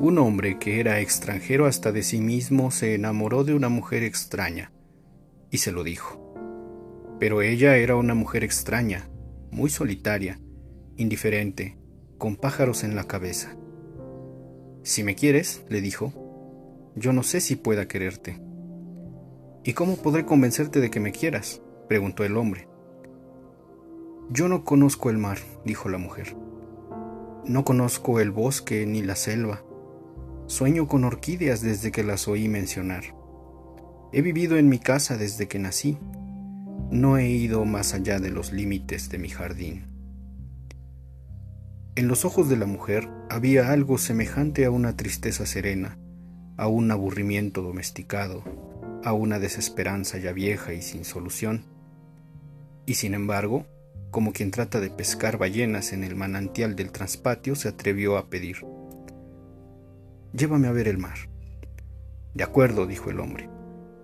Un hombre que era extranjero hasta de sí mismo se enamoró de una mujer extraña y se lo dijo. Pero ella era una mujer extraña, muy solitaria, indiferente, con pájaros en la cabeza. Si me quieres, le dijo, yo no sé si pueda quererte. ¿Y cómo podré convencerte de que me quieras? preguntó el hombre. Yo no conozco el mar, dijo la mujer. No conozco el bosque ni la selva. Sueño con orquídeas desde que las oí mencionar. He vivido en mi casa desde que nací. No he ido más allá de los límites de mi jardín. En los ojos de la mujer había algo semejante a una tristeza serena, a un aburrimiento domesticado, a una desesperanza ya vieja y sin solución. Y sin embargo, como quien trata de pescar ballenas en el manantial del transpatio, se atrevió a pedir. Llévame a ver el mar. De acuerdo, dijo el hombre.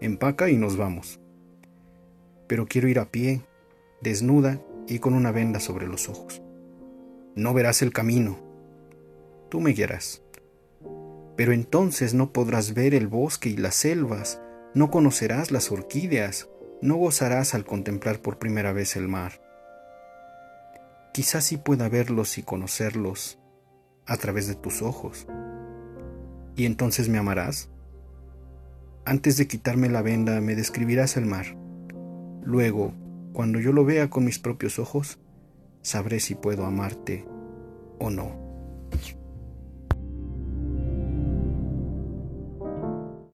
Empaca y nos vamos. Pero quiero ir a pie, desnuda y con una venda sobre los ojos. No verás el camino. Tú me guiarás. Pero entonces no podrás ver el bosque y las selvas, no conocerás las orquídeas, no gozarás al contemplar por primera vez el mar. Quizás sí pueda verlos y conocerlos a través de tus ojos ¿Y entonces me amarás? Antes de quitarme la venda me describirás el mar. Luego, cuando yo lo vea con mis propios ojos, sabré si puedo amarte o no.